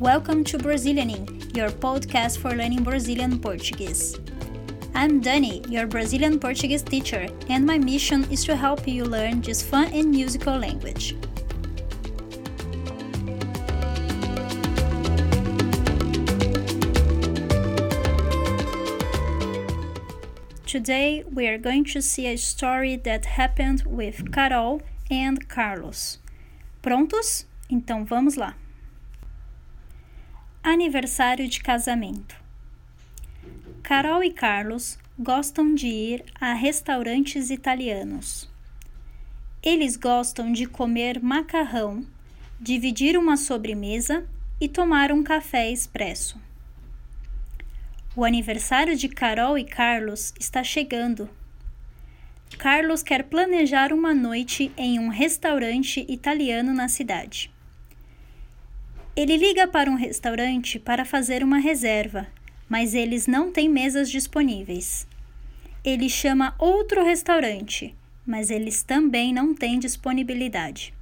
Welcome to Brazilianing, your podcast for learning Brazilian Portuguese. I'm Dani, your Brazilian Portuguese teacher, and my mission is to help you learn this fun and musical language. Today we are going to see a story that happened with Carol and Carlos. Prontos? Então vamos lá. Aniversário de casamento. Carol e Carlos gostam de ir a restaurantes italianos. Eles gostam de comer macarrão, dividir uma sobremesa e tomar um café expresso. O aniversário de Carol e Carlos está chegando. Carlos quer planejar uma noite em um restaurante italiano na cidade. Ele liga para um restaurante para fazer uma reserva, mas eles não têm mesas disponíveis. Ele chama outro restaurante, mas eles também não têm disponibilidade.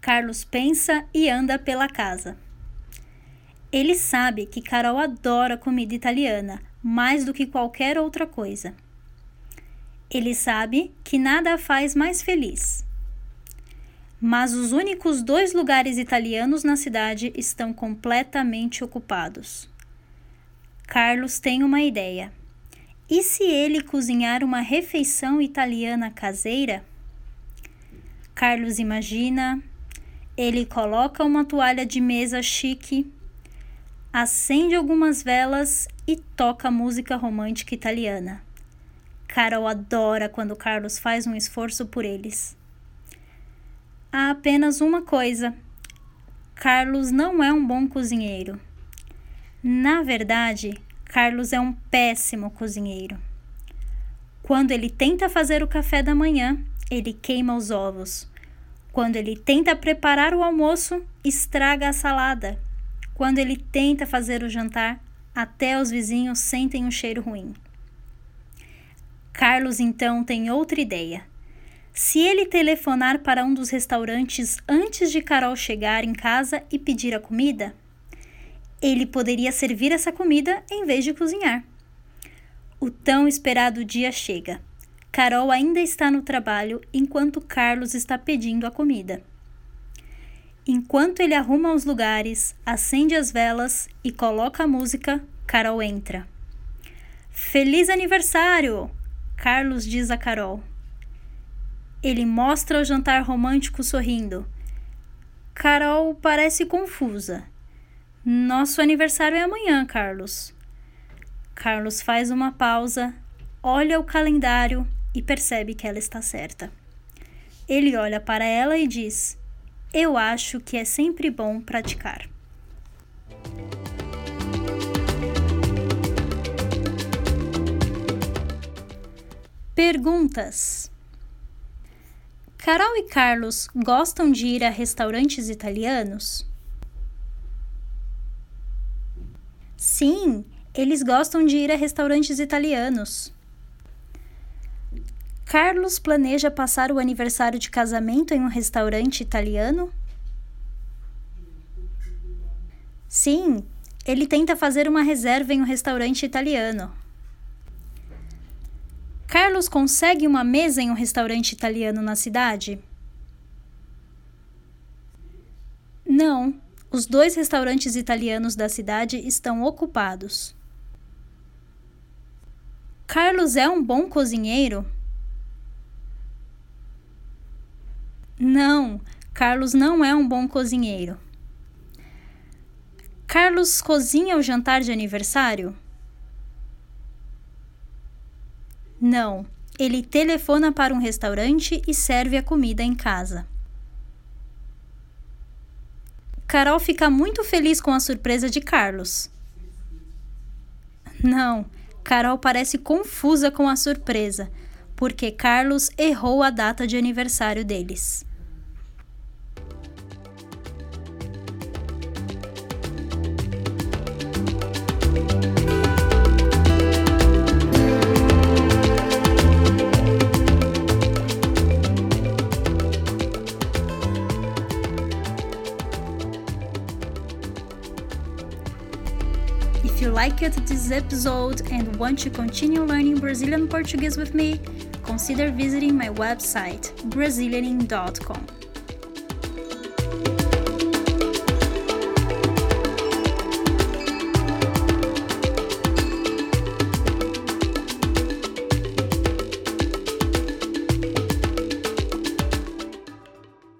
Carlos pensa e anda pela casa. Ele sabe que Carol adora comida italiana mais do que qualquer outra coisa. Ele sabe que nada a faz mais feliz mas os únicos dois lugares italianos na cidade estão completamente ocupados. Carlos tem uma ideia. E se ele cozinhar uma refeição italiana caseira? Carlos imagina. Ele coloca uma toalha de mesa chique, acende algumas velas e toca música romântica italiana. Carol adora quando Carlos faz um esforço por eles há apenas uma coisa: Carlos não é um bom cozinheiro. Na verdade, Carlos é um péssimo cozinheiro. Quando ele tenta fazer o café da manhã, ele queima os ovos. Quando ele tenta preparar o almoço, estraga a salada. Quando ele tenta fazer o jantar, até os vizinhos sentem um cheiro ruim. Carlos então tem outra ideia se ele telefonar para um dos restaurantes antes de Carol chegar em casa e pedir a comida, ele poderia servir essa comida em vez de cozinhar. O tão esperado dia chega. Carol ainda está no trabalho enquanto Carlos está pedindo a comida. Enquanto ele arruma os lugares, acende as velas e coloca a música, Carol entra. Feliz aniversário! Carlos diz a Carol. Ele mostra o jantar romântico sorrindo. Carol parece confusa. Nosso aniversário é amanhã, Carlos. Carlos faz uma pausa, olha o calendário e percebe que ela está certa. Ele olha para ela e diz: Eu acho que é sempre bom praticar. Perguntas. Carol e Carlos gostam de ir a restaurantes italianos? Sim, eles gostam de ir a restaurantes italianos. Carlos planeja passar o aniversário de casamento em um restaurante italiano? Sim, ele tenta fazer uma reserva em um restaurante italiano. Carlos consegue uma mesa em um restaurante italiano na cidade? Não, os dois restaurantes italianos da cidade estão ocupados. Carlos é um bom cozinheiro? Não, Carlos não é um bom cozinheiro. Carlos cozinha o jantar de aniversário? Não, ele telefona para um restaurante e serve a comida em casa. Carol fica muito feliz com a surpresa de Carlos. Não, Carol parece confusa com a surpresa, porque Carlos errou a data de aniversário deles. If you liked this episode and want to continue learning Brazilian Portuguese with me, consider visiting my website, Brazilianing.com.